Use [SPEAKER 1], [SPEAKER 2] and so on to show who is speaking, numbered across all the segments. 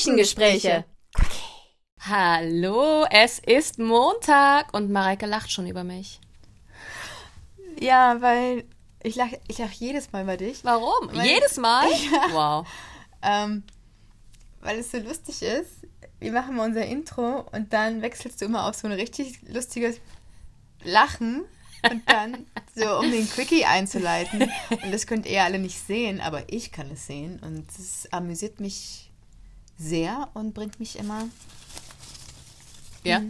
[SPEAKER 1] Küchengespräche. Hallo, es ist Montag und Mareike lacht schon über mich.
[SPEAKER 2] Ja, weil ich lache ich lach jedes Mal bei dich.
[SPEAKER 1] Warum?
[SPEAKER 2] Weil-
[SPEAKER 1] Jedes Mal?
[SPEAKER 2] Ja.
[SPEAKER 1] Wow.
[SPEAKER 2] Ähm, weil es so lustig ist. Wir machen mal unser Intro und dann wechselst du immer auf so ein richtig lustiges Lachen und dann so, um den Quickie einzuleiten. Und das könnt ihr alle nicht sehen, aber ich kann es sehen und es amüsiert mich sehr und bringt mich immer
[SPEAKER 1] Ja?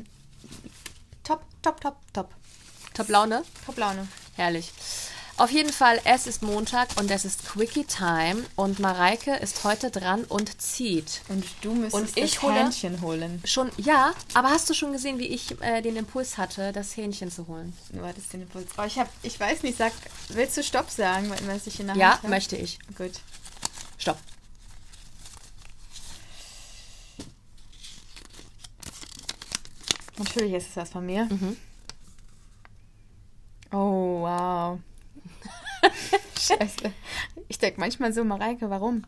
[SPEAKER 2] Top, top, top, top.
[SPEAKER 1] Top Laune?
[SPEAKER 2] Top Laune.
[SPEAKER 1] Herrlich. Auf jeden Fall, es ist Montag und es ist Quickie Time und Mareike ist heute dran und zieht.
[SPEAKER 2] Und du müsstest
[SPEAKER 1] Und ich
[SPEAKER 2] das
[SPEAKER 1] hole-
[SPEAKER 2] Hähnchen holen.
[SPEAKER 1] Schon, ja, aber hast du schon gesehen, wie ich äh, den Impuls hatte, das Hähnchen zu holen?
[SPEAKER 2] Du hattest den Impuls. Oh, ich hab, ich weiß nicht, sag, willst du Stopp sagen, was ich in der
[SPEAKER 1] Ja,
[SPEAKER 2] Hand habe?
[SPEAKER 1] möchte ich.
[SPEAKER 2] Gut.
[SPEAKER 1] Stopp.
[SPEAKER 2] Natürlich ist es was von mir.
[SPEAKER 1] Mhm.
[SPEAKER 2] Oh, wow. Scheiße. Ich denke manchmal so, Mareike, warum?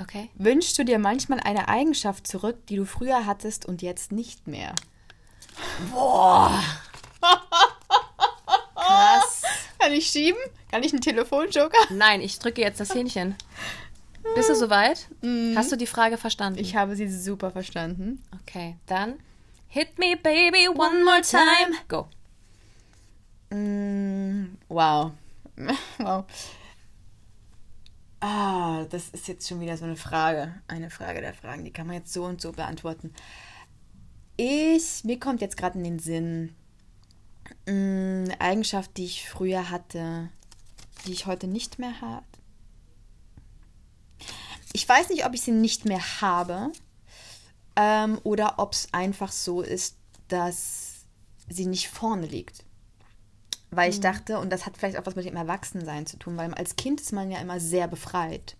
[SPEAKER 1] Okay.
[SPEAKER 2] Wünschst du dir manchmal eine Eigenschaft zurück, die du früher hattest und jetzt nicht mehr?
[SPEAKER 1] Krass.
[SPEAKER 2] Kann ich schieben? Kann ich einen Telefonjoker?
[SPEAKER 1] Nein, ich drücke jetzt das Hähnchen. Bist du soweit? Hast du die Frage verstanden?
[SPEAKER 2] Ich habe sie super verstanden.
[SPEAKER 1] Okay, dann hit me baby one more time. Go.
[SPEAKER 2] Mm, wow. wow. Ah, das ist jetzt schon wieder so eine Frage. Eine Frage der Fragen. Die kann man jetzt so und so beantworten. Ich, mir kommt jetzt gerade in den Sinn, mm, eine Eigenschaft, die ich früher hatte, die ich heute nicht mehr habe. Ich weiß nicht, ob ich sie nicht mehr habe ähm, oder ob es einfach so ist, dass sie nicht vorne liegt. Weil ich dachte, und das hat vielleicht auch was mit dem Erwachsensein zu tun, weil als Kind ist man ja immer sehr befreit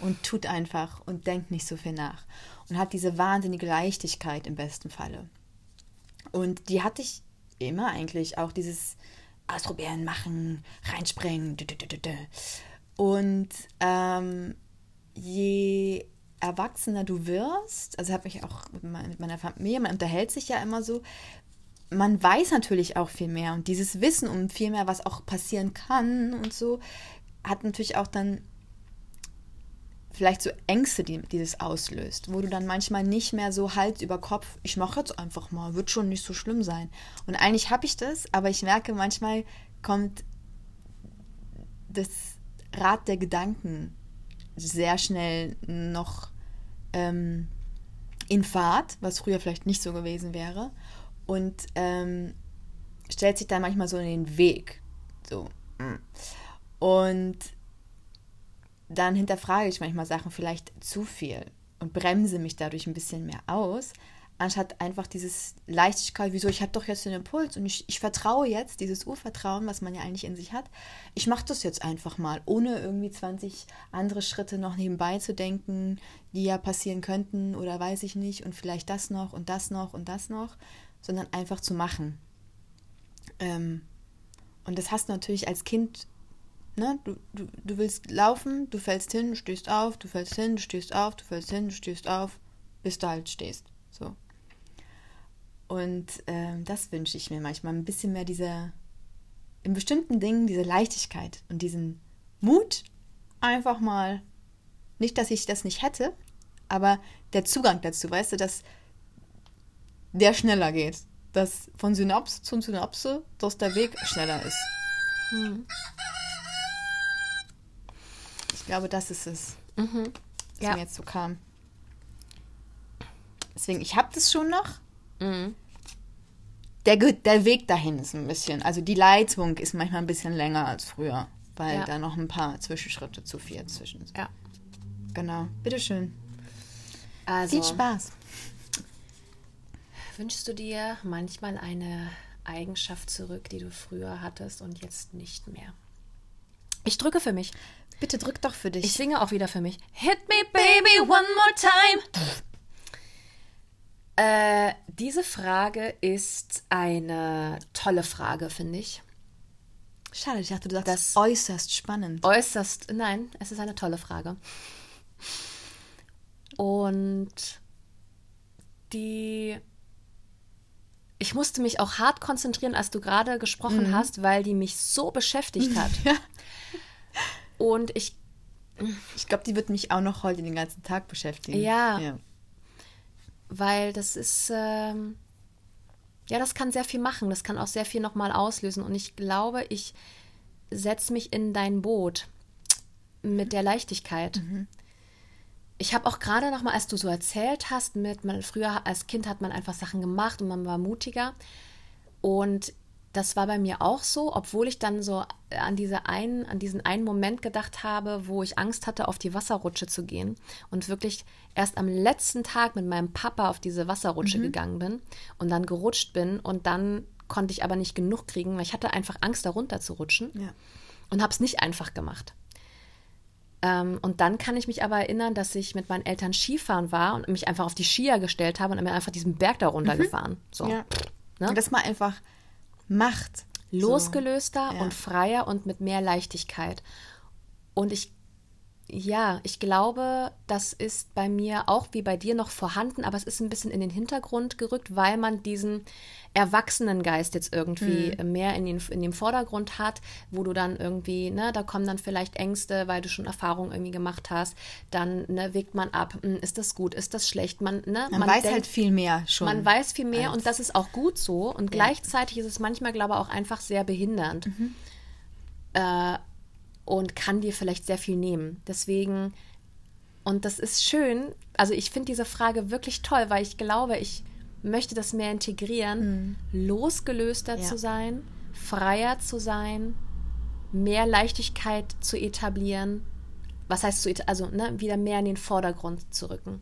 [SPEAKER 2] und tut einfach und denkt nicht so viel nach und hat diese wahnsinnige Leichtigkeit im besten Falle. Und die hatte ich immer eigentlich, auch dieses Ausprobieren, machen, reinspringen. Und ähm, je erwachsener du wirst, also habe ich auch mit me- mit meiner Familie, man unterhält sich ja immer so, man weiß natürlich auch viel mehr und dieses Wissen um viel mehr, was auch passieren kann und so, hat natürlich auch dann vielleicht so Ängste, die dieses auslöst, wo du dann manchmal nicht mehr so Hals über Kopf, ich mache jetzt einfach mal, wird schon nicht so schlimm sein. Und eigentlich habe ich das, aber ich merke, manchmal kommt das Rad der Gedanken sehr schnell noch ähm, in Fahrt, was früher vielleicht nicht so gewesen wäre. Und ähm, stellt sich dann manchmal so in den Weg. So. mm. Und dann hinterfrage ich manchmal Sachen vielleicht zu viel und bremse mich dadurch ein bisschen mehr aus, anstatt einfach dieses Leichtigkeit, wieso, ich habe doch jetzt den Impuls und ich, ich vertraue jetzt, dieses Urvertrauen, was man ja eigentlich in sich hat, ich mache das jetzt einfach mal, ohne irgendwie 20 andere Schritte noch nebenbei zu denken, die ja passieren könnten oder weiß ich nicht und vielleicht das noch und das noch und das noch, sondern einfach zu machen. Ähm, und das hast du natürlich als Kind Ne? Du, du, du willst laufen, du fällst hin, du stehst auf, du fällst hin, du stehst auf, du fällst hin, du stehst auf, bis du halt stehst. So. Und ähm, das wünsche ich mir manchmal. Ein bisschen mehr dieser, in bestimmten Dingen, diese Leichtigkeit und diesen Mut, einfach mal, nicht, dass ich das nicht hätte, aber der Zugang dazu, weißt du, dass der schneller geht. Dass von Synapse zu Synapse, dass der Weg schneller ist. Ich glaube, das ist es, was
[SPEAKER 1] Ja.
[SPEAKER 2] mir jetzt so kam. Deswegen, ich habe das schon noch.
[SPEAKER 1] Mhm.
[SPEAKER 2] Der, der Weg dahin ist ein bisschen, also die Leitung ist manchmal ein bisschen länger als früher, weil
[SPEAKER 1] Ja.
[SPEAKER 2] da noch ein paar Zwischenschritte zu viel zwischen sind.
[SPEAKER 1] Ja.
[SPEAKER 2] Genau. Bitteschön.
[SPEAKER 1] Also,
[SPEAKER 2] Viel Spaß.
[SPEAKER 1] wünschst du dir manchmal eine Eigenschaft zurück, die du früher hattest und jetzt nicht mehr? Ich drücke für mich.
[SPEAKER 2] Bitte drück doch für dich.
[SPEAKER 1] Ich singe auch wieder für mich. Hit me, baby, one more time. Äh, diese Frage ist eine tolle Frage, finde ich.
[SPEAKER 2] Schade, ich dachte, du sagst
[SPEAKER 1] Das-
[SPEAKER 2] äußerst spannend.
[SPEAKER 1] Äußerst, nein, es ist eine tolle Frage. Und die. Ich musste mich auch hart konzentrieren, als du gerade gesprochen
[SPEAKER 2] Mhm.
[SPEAKER 1] hast, weil die mich so beschäftigt hat. Und ich
[SPEAKER 2] Ich glaube, die wird mich auch noch heute den ganzen Tag beschäftigen.
[SPEAKER 1] Ja.
[SPEAKER 2] ja.
[SPEAKER 1] Weil das ist, ähm, ja, das kann sehr viel machen, das kann auch sehr viel nochmal auslösen. Und ich glaube, ich setze mich in dein Boot mit der Leichtigkeit. Ich habe auch gerade nochmal, als du so erzählt hast, mit man, früher als Kind hat man einfach Sachen gemacht und man war mutiger. Und das war bei mir auch so, obwohl ich dann so an, diese einen, an diesen einen Moment gedacht habe, wo ich Angst hatte, auf die Wasserrutsche zu gehen und wirklich erst am letzten Tag mit meinem Papa auf diese Wasserrutsche gegangen bin und dann gerutscht bin und dann konnte ich aber nicht genug kriegen, weil ich hatte einfach Angst, da runter zu rutschen
[SPEAKER 2] Ja.
[SPEAKER 1] und habe es nicht einfach gemacht. Ähm, und dann kann ich mich aber erinnern, dass ich mit meinen Eltern Skifahren war und mich einfach auf die Skier gestellt habe und mir einfach diesen Berg da runtergefahren. So.
[SPEAKER 2] Ja.
[SPEAKER 1] Ne?
[SPEAKER 2] Und dass man einfach macht.
[SPEAKER 1] losgelöster
[SPEAKER 2] Ja.
[SPEAKER 1] und freier und mit mehr Leichtigkeit. Und ich, ja, ich glaube, das ist bei mir auch wie bei dir noch vorhanden, aber es ist ein bisschen in den Hintergrund gerückt, weil man diesen Erwachsenengeist jetzt irgendwie
[SPEAKER 2] Hm.
[SPEAKER 1] mehr in, den, in dem Vordergrund hat, wo du dann irgendwie, ne, da kommen dann vielleicht Ängste, weil du schon Erfahrungen irgendwie gemacht hast, dann ne, wägt man ab, hm, ist das gut, ist das schlecht, man, ne,
[SPEAKER 2] Man, weiß
[SPEAKER 1] denkt-
[SPEAKER 2] halt viel mehr schon.
[SPEAKER 1] man weiß viel mehr und das ist auch gut so. Und gleichzeitig ist es manchmal, glaube ich, auch einfach sehr behindernd.
[SPEAKER 2] Mhm.
[SPEAKER 1] Äh, und kann dir vielleicht sehr viel nehmen. Deswegen, und das ist schön, also ich finde diese Frage wirklich toll, weil ich glaube, ich möchte das mehr integrieren, losgelöster
[SPEAKER 2] Mhm. Ja.
[SPEAKER 1] zu sein, freier zu sein, mehr Leichtigkeit zu etablieren. Was heißt zu, also ne, wieder mehr in den Vordergrund zu rücken.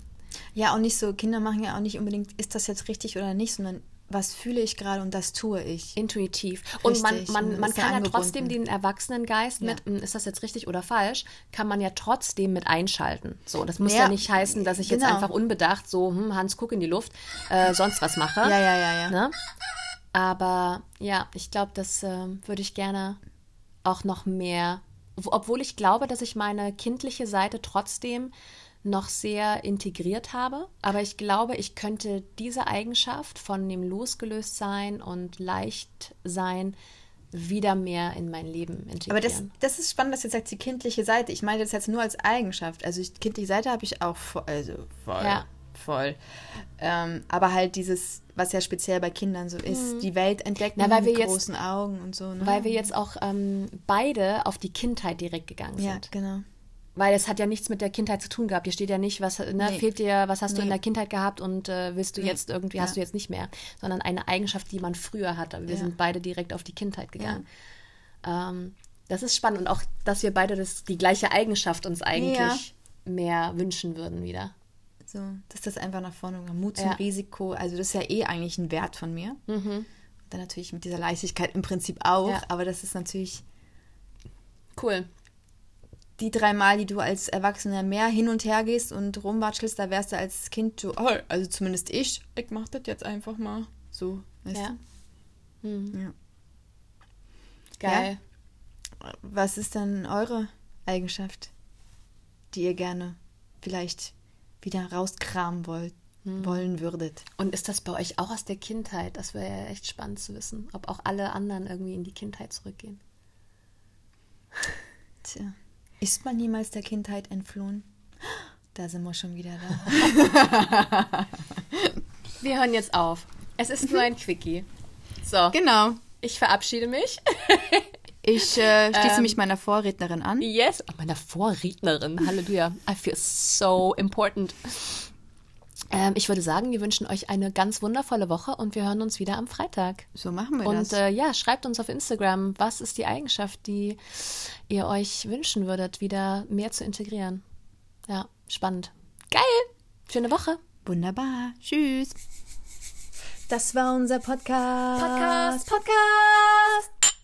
[SPEAKER 2] Ja, und nicht so, Kinder machen ja auch nicht unbedingt, ist das jetzt richtig oder nicht, sondern was fühle ich gerade und das tue ich.
[SPEAKER 1] Intuitiv. Und man,
[SPEAKER 2] Richtig,
[SPEAKER 1] man, man kann ja trotzdem den Erwachsenengeist mit,
[SPEAKER 2] Ja.
[SPEAKER 1] "Hm, ist das jetzt richtig oder falsch, kann man ja trotzdem mit einschalten. So, das muss ja,
[SPEAKER 2] Ja,
[SPEAKER 1] nicht heißen, dass ich jetzt
[SPEAKER 2] genau.
[SPEAKER 1] einfach unbedacht so, hm, Hans, guck in die Luft, äh, sonst was mache.
[SPEAKER 2] Ja, ja, ja, ja.
[SPEAKER 1] Ne? Aber ja, ich glaube, das ähm, würde ich gerne auch noch mehr, ob- obwohl ich glaube, dass ich meine kindliche Seite trotzdem noch sehr integriert habe. Aber ich glaube, ich könnte diese Eigenschaft von dem Losgelöstsein und Leichtsein wieder mehr in mein Leben integrieren.
[SPEAKER 2] Aber das, das ist spannend, dass jetzt sagst, die kindliche Seite. Ich meine das jetzt nur als Eigenschaft. Also ich, kindliche Seite habe ich auch voll, also voll.
[SPEAKER 1] Ja.
[SPEAKER 2] voll. Ähm, aber halt dieses, was ja speziell bei Kindern so ist, die Welt entdecken
[SPEAKER 1] Mhm. Na, weil wir
[SPEAKER 2] mit
[SPEAKER 1] jetzt-
[SPEAKER 2] großen Augen und so. Ne?
[SPEAKER 1] weil wir jetzt auch ähm, beide auf die Kindheit direkt gegangen
[SPEAKER 2] Ja,
[SPEAKER 1] sind.
[SPEAKER 2] genau.
[SPEAKER 1] Weil es hat ja nichts mit der Kindheit zu tun gehabt. Hier steht ja nicht, was ne,
[SPEAKER 2] Nee.
[SPEAKER 1] fehlt dir, was hast du
[SPEAKER 2] Nee.
[SPEAKER 1] in der Kindheit gehabt und äh, willst du
[SPEAKER 2] Nee.
[SPEAKER 1] jetzt irgendwie,
[SPEAKER 2] Ja.
[SPEAKER 1] hast du jetzt nicht mehr. Sondern eine Eigenschaft, die man früher hatte. Wir
[SPEAKER 2] Ja.
[SPEAKER 1] sind beide direkt auf die Kindheit gegangen. Ähm, das ist spannend und auch, dass wir beide das, die gleiche Eigenschaft uns eigentlich mehr wünschen würden wieder.
[SPEAKER 2] So, dass das einfach nach vorne kommt. Mut zum
[SPEAKER 1] Ja.
[SPEAKER 2] Risiko. Also das ist ja eh eigentlich ein Wert von mir.
[SPEAKER 1] Mhm.
[SPEAKER 2] Dann natürlich mit dieser Leichtigkeit im Prinzip auch.
[SPEAKER 1] Ja.
[SPEAKER 2] Aber das ist natürlich
[SPEAKER 1] Cool.
[SPEAKER 2] Die drei Mal, die du als Erwachsener mehr hin und her gehst und rumwatschelst, da wärst du als Kind so, oh, also zumindest ich, ich mach das jetzt einfach mal so. Weißt
[SPEAKER 1] Ja. Mhm.
[SPEAKER 2] du? Ja.
[SPEAKER 1] Geil.
[SPEAKER 2] Was ist denn eure Eigenschaft, die ihr gerne vielleicht wieder rauskramen wollt,
[SPEAKER 1] Hm.
[SPEAKER 2] wollen würdet?
[SPEAKER 1] Und ist das bei euch auch aus der Kindheit? Das wäre ja echt spannend zu wissen, ob auch alle anderen irgendwie in die Kindheit zurückgehen.
[SPEAKER 2] Tja, ist man niemals der Kindheit entflohen? Da sind wir schon wieder da.
[SPEAKER 1] Wir hören jetzt auf. Es ist nur ein Quickie. So,
[SPEAKER 2] genau.
[SPEAKER 1] ich verabschiede mich.
[SPEAKER 2] Ich äh, schließe
[SPEAKER 1] Ähm,
[SPEAKER 2] mich meiner Vorrednerin an.
[SPEAKER 1] Yes, meiner Vorrednerin. Halleluja. I feel so important. Ähm, ich würde sagen, wir wünschen euch eine ganz wundervolle Woche und wir hören uns wieder am Freitag.
[SPEAKER 2] So machen wir
[SPEAKER 1] Und
[SPEAKER 2] das.
[SPEAKER 1] äh, ja, schreibt uns auf Instagram, was ist die Eigenschaft, die ihr euch wünschen würdet, wieder mehr zu integrieren. Ja, spannend. Geil. Schöne Woche.
[SPEAKER 2] Wunderbar. Tschüss. Das war unser Podcast.
[SPEAKER 1] Podcast, Podcast.